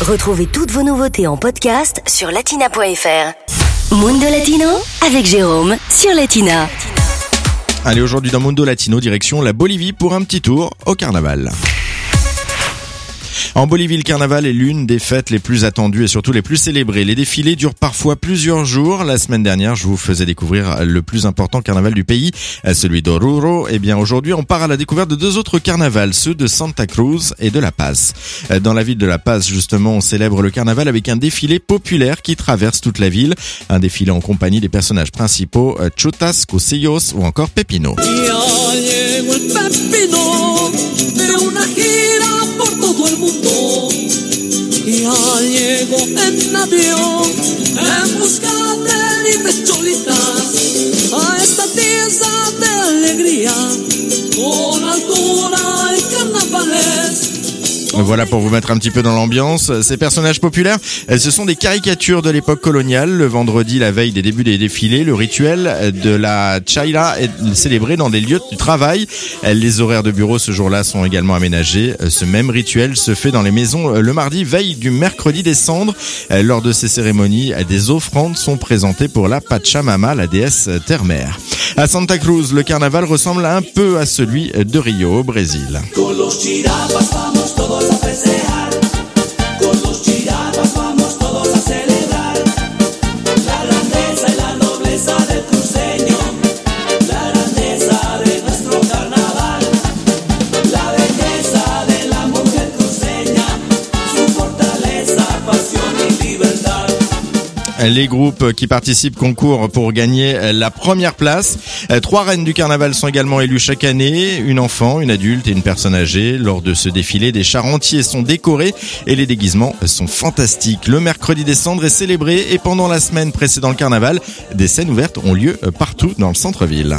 Retrouvez toutes vos nouveautés en podcast sur latina.fr. Mundo Latino avec Jérôme sur Latina. Allez, aujourd'hui dans Mundo Latino, direction la Bolivie pour un petit tour au carnaval. En Bolivie, le carnaval est l'une des fêtes les plus attendues et surtout les plus célébrées. Les défilés durent parfois plusieurs jours. La semaine dernière, je vous faisais découvrir le plus important carnaval du pays, celui d'Oruro. Et eh bien aujourd'hui, on part à la découverte de deux autres carnavals, ceux de Santa Cruz et de La Paz. Dans la ville de La Paz, justement, on célèbre le carnaval avec un défilé populaire qui traverse toute la ville. Un défilé en compagnie des personnages principaux, Chutas, Cusillos ou encore Pepino. En avión en busca de Voilà pour vous mettre un petit peu dans l'ambiance. Ces personnages populaires, ce sont des caricatures de l'époque coloniale. Le vendredi, la veille des débuts des défilés, le rituel de la chaira est célébré dans des lieux de travail. Les horaires de bureau ce jour-là sont également aménagés. Ce même rituel se fait dans les maisons le mardi, veille du mercredi des cendres. Lors de ces cérémonies, des offrandes sont présentées pour la Pachamama, la déesse terre-mère. À Santa Cruz, le carnaval ressemble un peu à celui de Rio au Brésil. Les groupes qui participent concourent pour gagner la première place. Trois reines du carnaval sont également élues chaque année, une enfant, une adulte et une personne âgée. Lors de ce défilé, des chars entiers sont décorés et les déguisements sont fantastiques. Le mercredi des cendres est célébré et pendant la semaine précédant le carnaval, des scènes ouvertes ont lieu partout dans le centre-ville.